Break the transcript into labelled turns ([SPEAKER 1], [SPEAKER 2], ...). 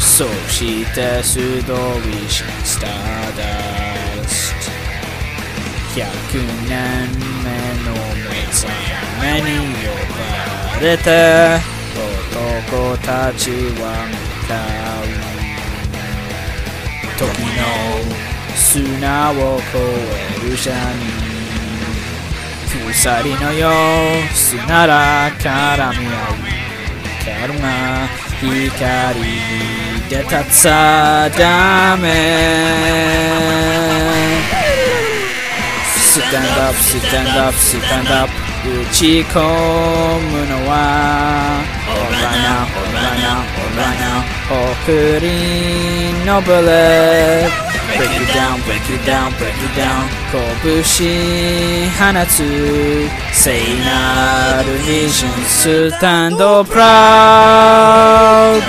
[SPEAKER 1] そして素通りしスターダスト100年目の目覚めに呼ばれて男たちは向かう 時の砂を越えるシャニー鎖のよう砂ら絡み合うけどな光で立つさダメ Stand up, stand up, stand up 打ち込むのは大人な right now. Or putting no. Break you down, break you down, break you down. Kobushi Hanatsu. Say not a vision, stand proud.